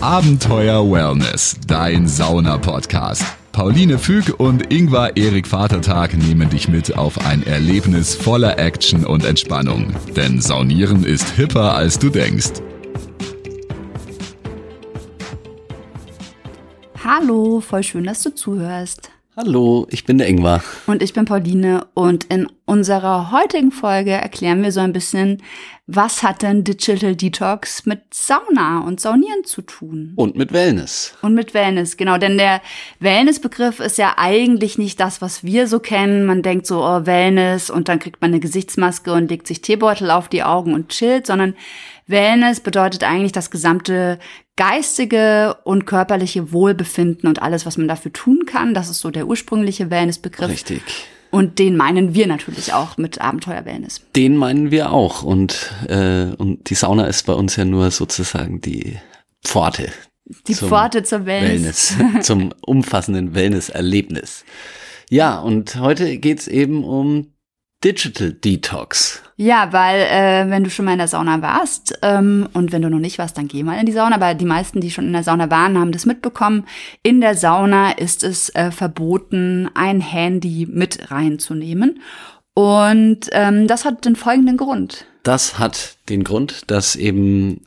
Abenteuer Wellness, dein Sauna-Podcast. Pauline Füg und Ingvar Erik Vatertag nehmen dich mit auf ein Erlebnis voller Action und Entspannung. Denn Saunieren ist hipper, als du denkst. Hallo, voll schön, dass du zuhörst. Hallo, ich bin der Ingvar. Und ich bin Pauline und in unserer heutigen Folge erklären wir so ein bisschen, was hat denn Digital Detox mit Sauna und Saunieren zu tun? Und mit Wellness. Und mit Wellness, genau. Denn der Wellness-Begriff ist ja eigentlich nicht das, was wir so kennen. Man denkt so, oh, Wellness und dann kriegt man eine Gesichtsmaske und legt sich Teebeutel auf die Augen und chillt, sondern Wellness bedeutet eigentlich das gesamte geistige und körperliche Wohlbefinden und alles, was man dafür tun kann. Das ist so der ursprüngliche Wellness-Begriff. Richtig. Und den meinen wir natürlich auch mit Abenteuer-Wellness. Den meinen wir auch. Und, äh, und die Sauna ist bei uns ja nur sozusagen die Pforte. Die Pforte zur Wellness. Wellness zum umfassenden Wellness-Erlebnis. Ja, und heute geht's eben um Digital Detox. Ja, weil äh, wenn du schon mal in der Sauna warst ähm, und wenn du noch nicht warst, dann geh mal in die Sauna. Aber die meisten, die schon in der Sauna waren, haben das mitbekommen. In der Sauna ist es äh, verboten, ein Handy mit reinzunehmen. Und ähm, das hat den folgenden Grund. Das hat den Grund, dass eben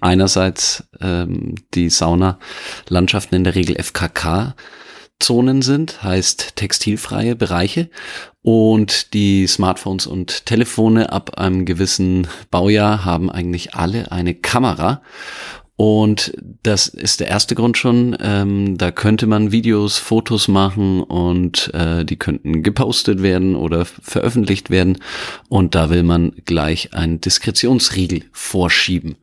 einerseits ähm, die Saunalandschaften in der Regel FKK Zonen sind, heißt textilfreie Bereiche. Und die Smartphones und Telefone ab einem gewissen Baujahr haben eigentlich alle eine Kamera. Und das ist der erste Grund schon. Ähm, da könnte man Videos, Fotos machen und äh, die könnten gepostet werden oder veröffentlicht werden. Und da will man gleich einen Diskretionsriegel vorschieben.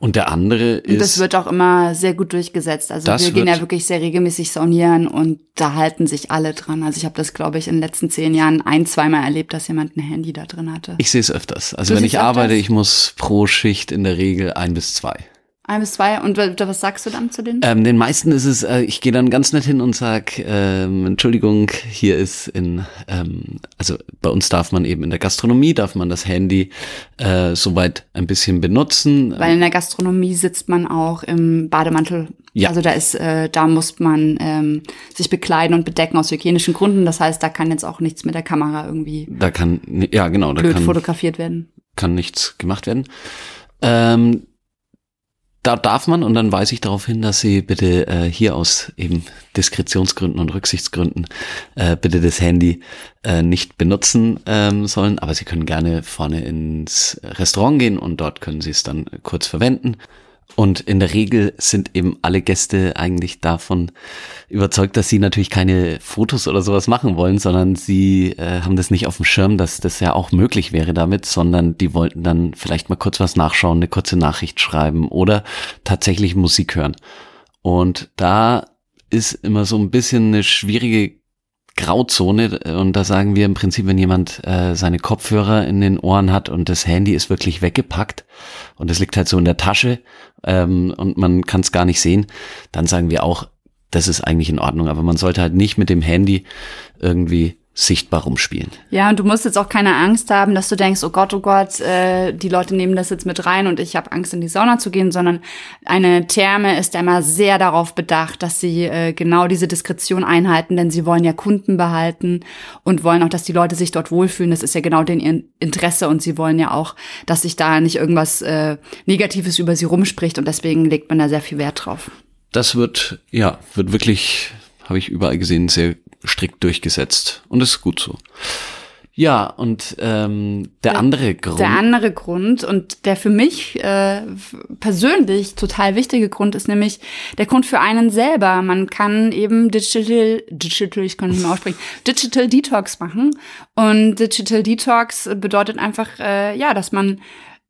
Und der andere ist. Und das wird auch immer sehr gut durchgesetzt. Also wir gehen ja wirklich sehr regelmäßig saunieren und da halten sich alle dran. Also ich habe das, glaube ich, in den letzten zehn Jahren ein, zweimal erlebt, dass jemand ein Handy da drin hatte. Ich sehe es öfters. Also du wenn ich arbeite, ich muss pro Schicht in der Regel ein bis zwei. Ein bis zwei. Und was sagst du dann zu denen? Ähm, den meisten ist es, äh, ich gehe dann ganz nett hin und sag, ähm, Entschuldigung, hier ist in, ähm, also bei uns darf man eben in der Gastronomie, darf man das Handy äh, soweit ein bisschen benutzen. Weil in der Gastronomie sitzt man auch im Bademantel. Ja. Also da ist, äh, da muss man ähm, sich bekleiden und bedecken aus hygienischen Gründen. Das heißt, da kann jetzt auch nichts mit der Kamera irgendwie. Da kann, ja genau, da blöd kann fotografiert werden. Kann nichts gemacht werden. Ähm, da darf man und dann weise ich darauf hin, dass Sie bitte äh, hier aus eben Diskretionsgründen und Rücksichtsgründen äh, bitte das Handy äh, nicht benutzen ähm, sollen. Aber Sie können gerne vorne ins Restaurant gehen und dort können Sie es dann kurz verwenden. Und in der Regel sind eben alle Gäste eigentlich davon überzeugt, dass sie natürlich keine Fotos oder sowas machen wollen, sondern sie äh, haben das nicht auf dem Schirm, dass das ja auch möglich wäre damit, sondern die wollten dann vielleicht mal kurz was nachschauen, eine kurze Nachricht schreiben oder tatsächlich Musik hören. Und da ist immer so ein bisschen eine schwierige Grauzone. Und da sagen wir im Prinzip, wenn jemand äh, seine Kopfhörer in den Ohren hat und das Handy ist wirklich weggepackt und es liegt halt so in der Tasche ähm, und man kann es gar nicht sehen, dann sagen wir auch, das ist eigentlich in Ordnung, aber man sollte halt nicht mit dem Handy irgendwie sichtbar rumspielen. Ja, und du musst jetzt auch keine Angst haben, dass du denkst, oh Gott, oh Gott, äh, die Leute nehmen das jetzt mit rein und ich habe Angst, in die Sauna zu gehen, sondern eine Therme ist ja immer sehr darauf bedacht, dass sie äh, genau diese Diskretion einhalten, denn sie wollen ja Kunden behalten und wollen auch, dass die Leute sich dort wohlfühlen. Das ist ja genau den ihr Interesse und sie wollen ja auch, dass sich da nicht irgendwas äh, Negatives über sie rumspricht und deswegen legt man da sehr viel Wert drauf. Das wird, ja, wird wirklich, habe ich überall gesehen, sehr strikt durchgesetzt. Und das ist gut so. Ja, und ähm, der, der andere Grund. Der andere Grund und der für mich äh, persönlich total wichtige Grund ist nämlich der Grund für einen selber. Man kann eben Digital, Digital, ich kann nicht mehr aussprechen, Digital Detox machen. Und Digital Detox bedeutet einfach, äh, ja, dass man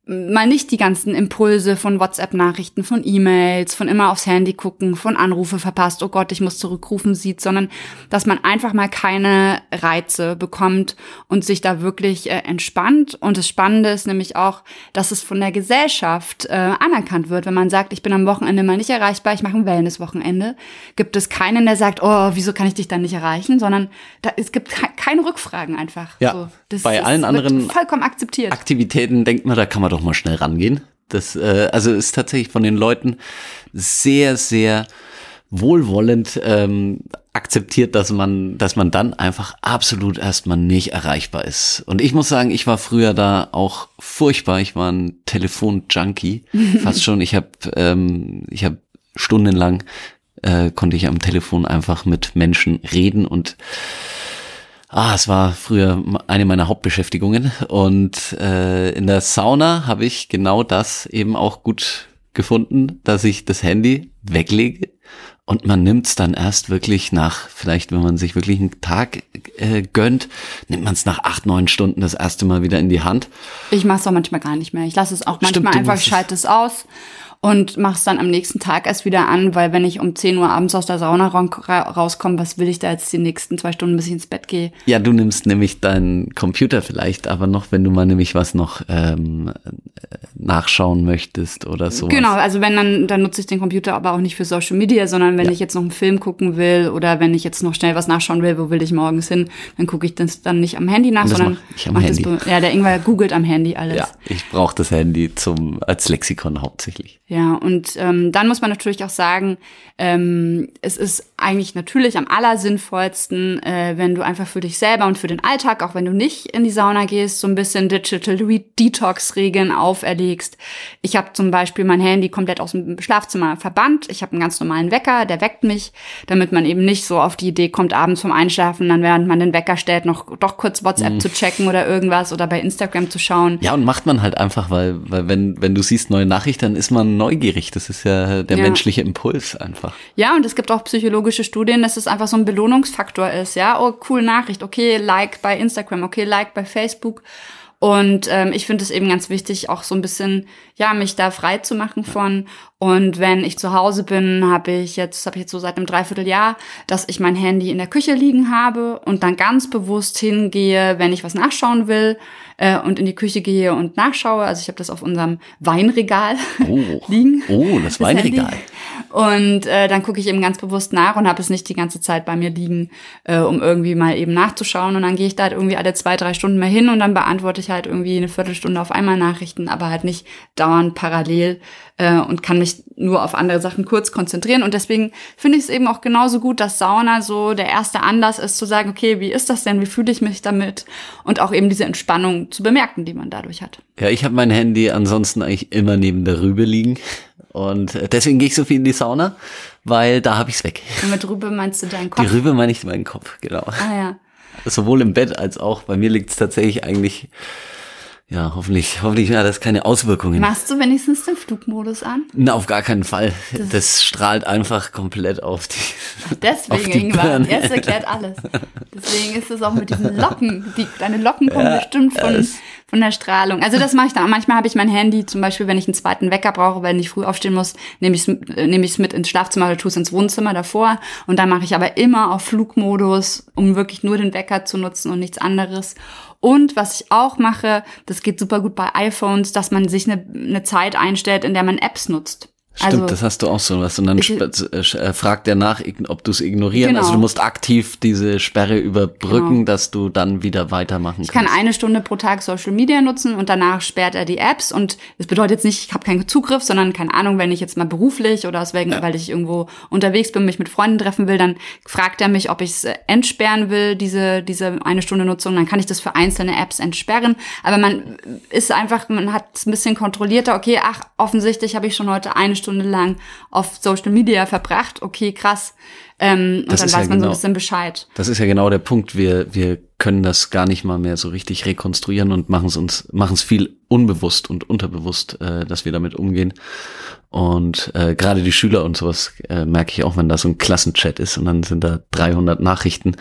mal nicht die ganzen Impulse von WhatsApp-Nachrichten, von E-Mails, von immer aufs Handy gucken, von Anrufe verpasst, oh Gott, ich muss zurückrufen sieht, sondern dass man einfach mal keine Reize bekommt und sich da wirklich äh, entspannt. Und das Spannende ist nämlich auch, dass es von der Gesellschaft äh, anerkannt wird. Wenn man sagt, ich bin am Wochenende mal nicht erreichbar, ich mache ein Wellness-Wochenende, gibt es keinen, der sagt, oh, wieso kann ich dich dann nicht erreichen, sondern da, es gibt ke keine Rückfragen einfach. Ja, so, bei allen anderen vollkommen akzeptiert. Aktivitäten denkt man, da kann man doch mal schnell rangehen. Das, äh, also ist tatsächlich von den Leuten sehr, sehr wohlwollend ähm, akzeptiert, dass man, dass man dann einfach absolut erstmal nicht erreichbar ist. Und ich muss sagen, ich war früher da auch furchtbar. Ich war ein Telefon-Junkie, fast schon. Ich habe, ähm, ich habe stundenlang äh, konnte ich am Telefon einfach mit Menschen reden und Ah, es war früher eine meiner Hauptbeschäftigungen und äh, in der Sauna habe ich genau das eben auch gut gefunden, dass ich das Handy weglege und man nimmt es dann erst wirklich nach, vielleicht wenn man sich wirklich einen Tag äh, gönnt, nimmt man es nach acht, neun Stunden das erste Mal wieder in die Hand. Ich mache es auch manchmal gar nicht mehr. Ich lasse es auch manchmal Stimmt, einfach, schalte es aus und mach's dann am nächsten Tag erst wieder an, weil wenn ich um 10 Uhr abends aus der Sauna rauskomme, was will ich da jetzt die nächsten zwei Stunden, bis ich ins Bett gehe? Ja, du nimmst nämlich deinen Computer vielleicht, aber noch, wenn du mal nämlich was noch ähm, nachschauen möchtest oder so. Genau, also wenn dann, dann nutze ich den Computer aber auch nicht für Social Media, sondern wenn ja. ich jetzt noch einen Film gucken will oder wenn ich jetzt noch schnell was nachschauen will, wo will ich morgens hin, dann gucke ich das dann nicht am Handy nach, sondern mach ich am Handy. Das, ja, der Ingwer googelt am Handy alles. Ja, ich brauche das Handy zum als Lexikon hauptsächlich. Ja, und ähm, dann muss man natürlich auch sagen, ähm, es ist eigentlich natürlich am allersinnvollsten, äh, wenn du einfach für dich selber und für den Alltag, auch wenn du nicht in die Sauna gehst, so ein bisschen Digital Detox-Regeln auferlegst. Ich habe zum Beispiel mein Handy komplett aus dem Schlafzimmer verbannt. Ich habe einen ganz normalen Wecker, der weckt mich, damit man eben nicht so auf die Idee kommt, abends vom Einschlafen, dann während man den Wecker stellt, noch doch kurz WhatsApp mm. zu checken oder irgendwas oder bei Instagram zu schauen. Ja, und macht man halt einfach, weil, weil wenn, wenn du siehst neue Nachrichten, dann ist man neugierig. Das ist ja der ja. menschliche Impuls einfach. Ja, und es gibt auch psychologische Studien, dass es einfach so ein Belohnungsfaktor ist. Ja, oh, cool Nachricht. Okay, Like bei Instagram. Okay, Like bei Facebook. Und ähm, ich finde es eben ganz wichtig, auch so ein bisschen, ja, mich da frei zu machen von. Und wenn ich zu Hause bin, habe ich jetzt, habe ich jetzt so seit einem Dreivierteljahr, dass ich mein Handy in der Küche liegen habe und dann ganz bewusst hingehe, wenn ich was nachschauen will äh, und in die Küche gehe und nachschaue. Also ich habe das auf unserem Weinregal oh. liegen. Oh, das, das Weinregal. Handy. Und äh, dann gucke ich eben ganz bewusst nach und habe es nicht die ganze Zeit bei mir liegen, äh, um irgendwie mal eben nachzuschauen. Und dann gehe ich da halt irgendwie alle zwei, drei Stunden mal hin und dann beantworte ich halt irgendwie eine Viertelstunde auf einmal Nachrichten, aber halt nicht dauernd parallel äh, und kann mich nur auf andere Sachen kurz konzentrieren. Und deswegen finde ich es eben auch genauso gut, dass Sauna so der erste Anlass ist, zu sagen, okay, wie ist das denn, wie fühle ich mich damit? Und auch eben diese Entspannung zu bemerken, die man dadurch hat. Ja, ich habe mein Handy ansonsten eigentlich immer neben der Rübe liegen. Und deswegen gehe ich so viel in die Sauna, weil da habe ich es weg. Und mit Rübe meinst du deinen Kopf? Die Rübe meine ich meinen Kopf, genau. Ah ja. Sowohl im Bett als auch bei mir liegt es tatsächlich eigentlich ja, hoffentlich, hoffentlich hat das keine Auswirkungen. Machst du wenigstens den Flugmodus an? Na, auf gar keinen Fall. Das, das strahlt einfach komplett auf die. Ach, deswegen, auf die Ingwer. Jetzt erklärt alles. Deswegen ist es auch mit diesen Locken. Die, deine Locken kommen ja, bestimmt von, von der Strahlung. Also das mache ich dann. Manchmal habe ich mein Handy, zum Beispiel, wenn ich einen zweiten Wecker brauche, wenn ich früh aufstehen muss, nehme ich es äh, nehme ich's mit ins Schlafzimmer oder tue es ins Wohnzimmer davor. Und dann mache ich aber immer auf Flugmodus, um wirklich nur den Wecker zu nutzen und nichts anderes. Und was ich auch mache, das geht super gut bei iPhones, dass man sich eine, eine Zeit einstellt, in der man Apps nutzt. Stimmt, also, das hast du auch so was. Und dann ich, äh, fragt er nach, ob du es ignorieren. Genau. Also du musst aktiv diese Sperre überbrücken, genau. dass du dann wieder weitermachen kannst. Ich kann eine Stunde pro Tag Social Media nutzen und danach sperrt er die Apps. Und das bedeutet jetzt nicht, ich habe keinen Zugriff, sondern keine Ahnung, wenn ich jetzt mal beruflich oder aus wegen, ja. weil ich irgendwo unterwegs bin, mich mit Freunden treffen will, dann fragt er mich, ob ich es äh, entsperren will, diese, diese eine Stunde Nutzung. Dann kann ich das für einzelne Apps entsperren. Aber man ist einfach, man hat es ein bisschen kontrollierter. Okay, ach, offensichtlich habe ich schon heute eine Stunde lang auf Social Media verbracht. Okay, krass. Ähm, und dann weiß ja man genau, so ein genau bisschen Bescheid. Das ist ja genau der Punkt. Wir, wir können das gar nicht mal mehr so richtig rekonstruieren und machen es uns, machen es viel unbewusst und unterbewusst, äh, dass wir damit umgehen. Und äh, gerade die Schüler und sowas äh, merke ich auch, wenn da so ein Klassenchat ist und dann sind da 300 Nachrichten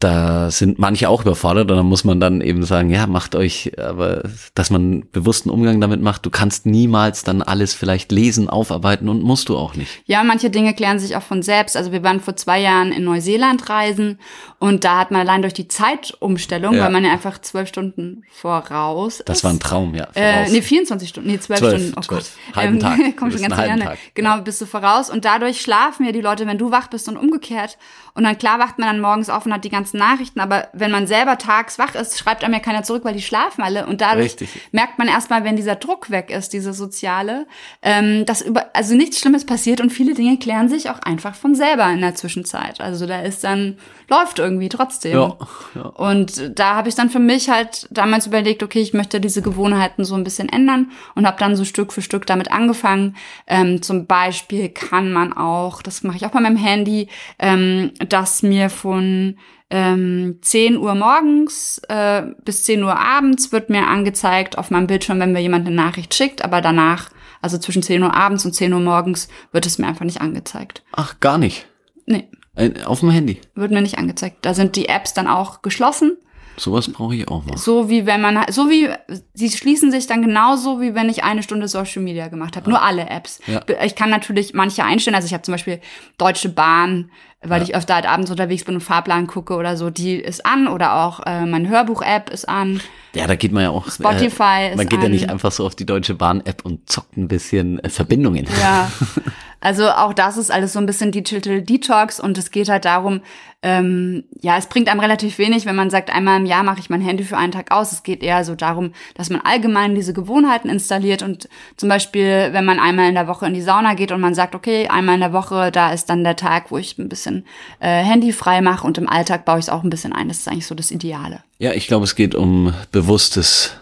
da sind manche auch überfordert und dann muss man dann eben sagen, ja, macht euch, aber dass man bewussten Umgang damit macht. Du kannst niemals dann alles vielleicht lesen, aufarbeiten und musst du auch nicht. Ja, manche Dinge klären sich auch von selbst. Also wir waren vor zwei Jahren in Neuseeland reisen und da hat man allein durch die Zeitumstellung, ja. weil man ja einfach zwölf Stunden voraus ist. Das war ein Traum, ja. Äh, nee, 24 Stunden, nee, zwölf, Stunden. Oh 12. Gott. Halben ähm, Tag. Kommt schon ganz gerne. Genau, bist du voraus und dadurch schlafen ja die Leute, wenn du wach bist und umgekehrt. Und dann klar wacht man dann morgens auf und hat die ganze ganzen Nachrichten, aber wenn man selber tags wach ist, schreibt einem ja keiner zurück, weil die schlafen alle. Und dadurch Richtig. merkt man erstmal, wenn dieser Druck weg ist, diese soziale, ähm, dass über, also nichts Schlimmes passiert und viele Dinge klären sich auch einfach von selber in der Zwischenzeit. Also da ist dann, läuft irgendwie trotzdem. Ja, ja. Und da habe ich dann für mich halt damals überlegt, okay, ich möchte diese Gewohnheiten so ein bisschen ändern und habe dann so Stück für Stück damit angefangen. Ähm, zum Beispiel kann man auch, das mache ich auch bei meinem Handy, ähm, dass mir von ähm, 10 Uhr morgens äh, bis 10 Uhr abends wird mir angezeigt auf meinem Bildschirm, wenn mir jemand eine Nachricht schickt, aber danach, also zwischen 10 Uhr abends und 10 Uhr morgens, wird es mir einfach nicht angezeigt. Ach, gar nicht. Nee, Ein- Auf dem Handy. wird mir nicht angezeigt. Da sind die Apps dann auch geschlossen. Sowas brauche ich auch mal. So wie wenn man, so wie, sie schließen sich dann genauso, wie wenn ich eine Stunde Social Media gemacht habe. Nur alle Apps. Ja. Ich kann natürlich manche einstellen. Also ich habe zum Beispiel Deutsche Bahn, weil ich öfter halt abends unterwegs bin und Fahrplan gucke oder so, die ist an. Oder auch äh, mein Hörbuch-App ist an. Ja, da geht man ja auch. Spotify äh, Man ist geht ja nicht einfach so auf die Deutsche Bahn-App und zockt ein bisschen äh, Verbindungen. Ja. Also auch das ist alles so ein bisschen Digital Detox und es geht halt darum, ähm, ja, es bringt einem relativ wenig, wenn man sagt, einmal im Jahr mache ich mein Handy für einen Tag aus. Es geht eher so darum, dass man allgemein diese Gewohnheiten installiert und zum Beispiel, wenn man einmal in der Woche in die Sauna geht und man sagt, okay, einmal in der Woche, da ist dann der Tag, wo ich ein bisschen äh, Handy frei mache und im Alltag baue ich es auch ein bisschen ein. Das ist eigentlich so das Ideale. Ja, ich glaube, es geht um bewusstes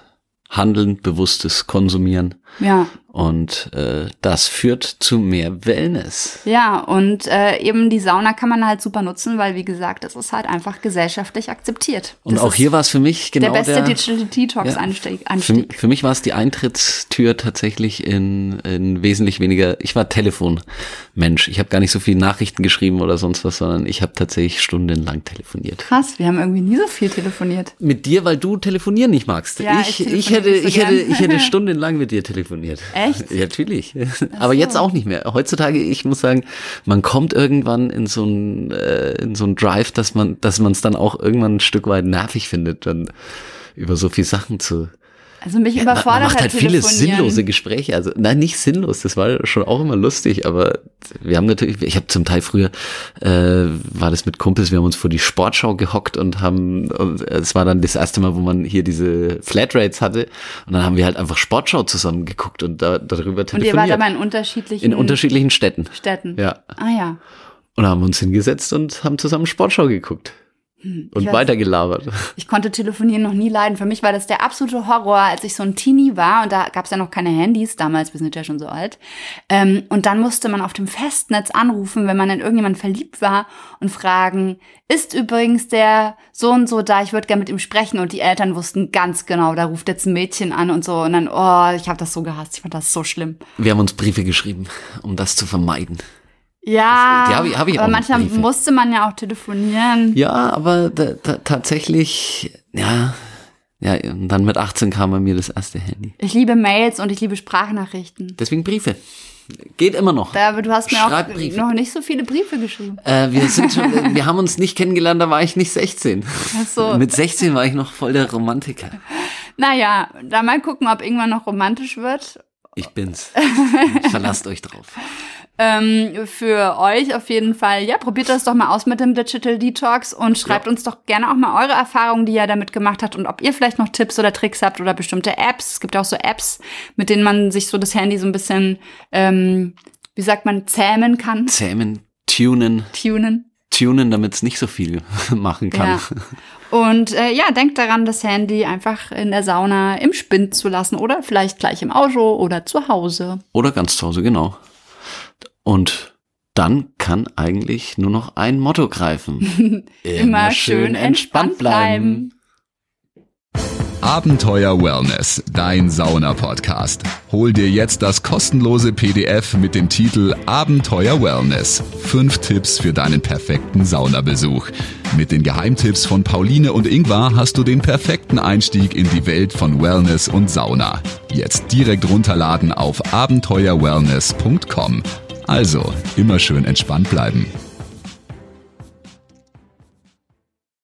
Handeln, bewusstes Konsumieren. Ja. Und äh, das führt zu mehr Wellness. Ja, und äh, eben die Sauna kann man halt super nutzen, weil wie gesagt, das ist halt einfach gesellschaftlich akzeptiert. Und das auch hier war es für mich genau der beste der, Digital Detox Ja. Für, für mich war es die Eintrittstür tatsächlich in, in wesentlich weniger. Ich war Telefonmensch. Ich habe gar nicht so viel Nachrichten geschrieben oder sonst was, sondern ich habe tatsächlich stundenlang telefoniert. Krass, wir haben irgendwie nie so viel telefoniert. Mit dir, weil du telefonieren nicht magst. Ja, ich, ich ich, hätte, so ich hätte, ich hätte stundenlang mit dir telefoniert. Echt? Ja, natürlich. Aber jetzt auch nicht mehr. Heutzutage, ich muss sagen, man kommt irgendwann in so ein, äh, in so ein Drive, dass man, dass man es dann auch irgendwann ein Stück weit nervig findet, dann über so viel Sachen zu. Also mich Man, man überfordert macht halt viele Telefonieren. sinnlose Gespräche. Also nein, nicht sinnlos. Das war schon auch immer lustig. Aber wir haben natürlich, ich habe zum Teil früher äh, war das mit Kumpels. Wir haben uns vor die Sportschau gehockt und haben. Und es war dann das erste Mal, wo man hier diese Flatrates hatte. Und dann haben wir halt einfach Sportschau zusammen geguckt und da, darüber Und ihr telefoniert. wart aber in unterschiedlichen in unterschiedlichen Städten. Städten. Ja. Ah ja. Und haben uns hingesetzt und haben zusammen Sportschau geguckt. Und Hm, weiß- weitergelabert. Ich konnte telefonieren noch nie leiden. Für mich war das der absolute Horror, als ich so ein Teenie war und da gab es ja noch keine Handys, damals, wir sind ja schon so alt. Ähm, und dann musste man auf dem Festnetz anrufen, wenn man in irgendjemanden verliebt war und fragen, ist übrigens der so und so da, ich würde gerne mit ihm sprechen. Und die Eltern wussten ganz genau, da ruft jetzt ein Mädchen an und so. Und dann, oh, ich habe das so gehasst, ich fand das so schlimm. Wir haben uns Briefe geschrieben, um das zu vermeiden. Ja, Das- die hab ich- hab ich auch aber manchmal Briefe. musste man ja auch telefonieren. Ja, aber tatsächlich, ja, ja, und dann mit 18 kam bei mir das erste Handy. Ich liebe Mails und ich liebe Sprachnachrichten. Deswegen Briefe. Geht immer noch. Da, aber du hast mir auch Schreib Briefe. noch nicht so viele Briefe geschrieben. Äh, wir sind schon, wir haben uns nicht kennengelernt, da war ich nicht 16. Ach so. Mit 16 war ich noch voll der Romantiker. Naja, da mal gucken, ob irgendwann noch romantisch wird. Ich bin's. Verlasst euch drauf. Ähm, für euch auf jeden Fall. Ja, probiert das doch mal aus mit dem Digital Detox und schreibt uns doch gerne auch mal eure Erfahrungen, die ihr damit gemacht habt und ob ihr vielleicht noch Tipps oder Tricks habt oder bestimmte Apps. Es gibt auch so Apps, mit denen man sich so das Handy so ein bisschen, ähm, wie sagt man, zähmen kann, Zähmen, tunen, tunen. tunen, damit es nicht so viel machen kann. Ja. Und äh, ja, denkt daran, das Handy einfach in der Sauna im Spind zu lassen oder vielleicht gleich im Auto oder zu Hause. Oder ganz zu Hause, genau. Und dann kann eigentlich nur noch ein Motto greifen. Immer schön entspannt bleiben. Abenteuer Wellness, dein Sauna-Podcast. Hol dir jetzt das kostenlose PDF mit dem Titel Abenteuer Wellness. Fünf Tipps für deinen perfekten Saunabesuch. Mit den Geheimtipps von Pauline und Ingvar hast du den perfekten Einstieg in die Welt von Wellness und Sauna. Jetzt direkt runterladen auf abenteuerwellness.com. Also, immer schön entspannt bleiben.